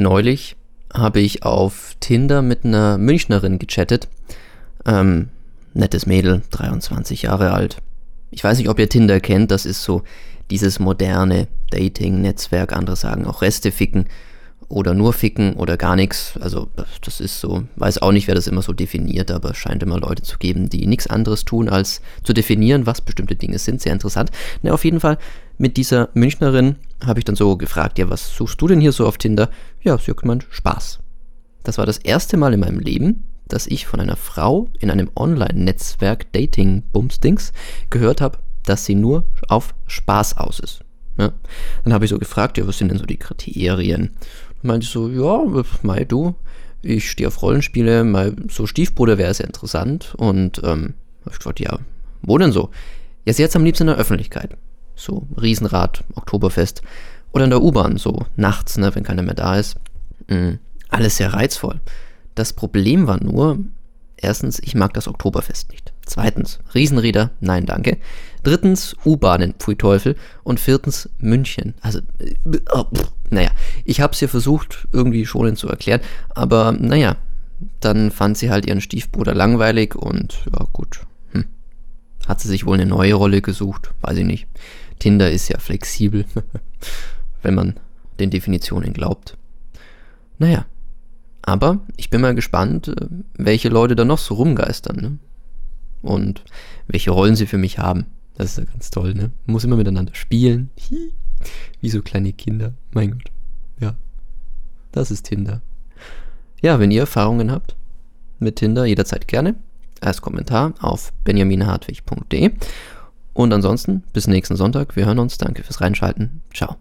Neulich habe ich auf Tinder mit einer Münchnerin gechattet. Ähm, nettes Mädel, 23 Jahre alt. Ich weiß nicht, ob ihr Tinder kennt, das ist so dieses moderne Dating-Netzwerk. Andere sagen auch Reste ficken oder nur ficken oder gar nichts. Also das ist so, weiß auch nicht, wer das immer so definiert, aber es scheint immer Leute zu geben, die nichts anderes tun, als zu definieren, was bestimmte Dinge sind. Sehr interessant. Na, auf jeden Fall, mit dieser Münchnerin habe ich dann so gefragt, ja, was suchst du denn hier so auf Tinder? Ja, sie hat gemeint, Spaß. Das war das erste Mal in meinem Leben, dass ich von einer Frau in einem Online-Netzwerk Dating-Bumsdings gehört habe, dass sie nur auf Spaß aus ist. Ja? Dann habe ich so gefragt, ja, was sind denn so die Kriterien? Und meinte ich so, ja, mei, du, ich stehe auf Rollenspiele, mal so Stiefbruder wäre sehr interessant. Und ähm, habe ich gefragt, ja, wo denn so? Ja, sie jetzt am liebsten in der Öffentlichkeit. So Riesenrad, Oktoberfest. Oder in der U-Bahn, so nachts, ne, wenn keiner mehr da ist. Mhm. Alles sehr reizvoll. Das Problem war nur, erstens, ich mag das Oktoberfest nicht. Zweitens, Riesenräder, nein danke. Drittens, U-Bahnen, pfui Teufel. Und viertens, München. Also, äh, oh, pff, naja, ich habe es ihr versucht, irgendwie schonend zu erklären, aber naja, dann fand sie halt ihren Stiefbruder langweilig und ja, gut. Hm. Hat sie sich wohl eine neue Rolle gesucht, weiß ich nicht. Tinder ist ja flexibel, wenn man den Definitionen glaubt. Naja, aber ich bin mal gespannt, äh, welche Leute da noch so rumgeistern. Ne? Und welche Rollen sie für mich haben. Das ist ja ganz toll, ne? Man muss immer miteinander spielen. Wie so kleine Kinder. Mein Gott. Ja. Das ist Tinder. Ja, wenn ihr Erfahrungen habt mit Tinder, jederzeit gerne. Als Kommentar auf benjaminhartwig.de. Und ansonsten bis nächsten Sonntag. Wir hören uns. Danke fürs Reinschalten. Ciao.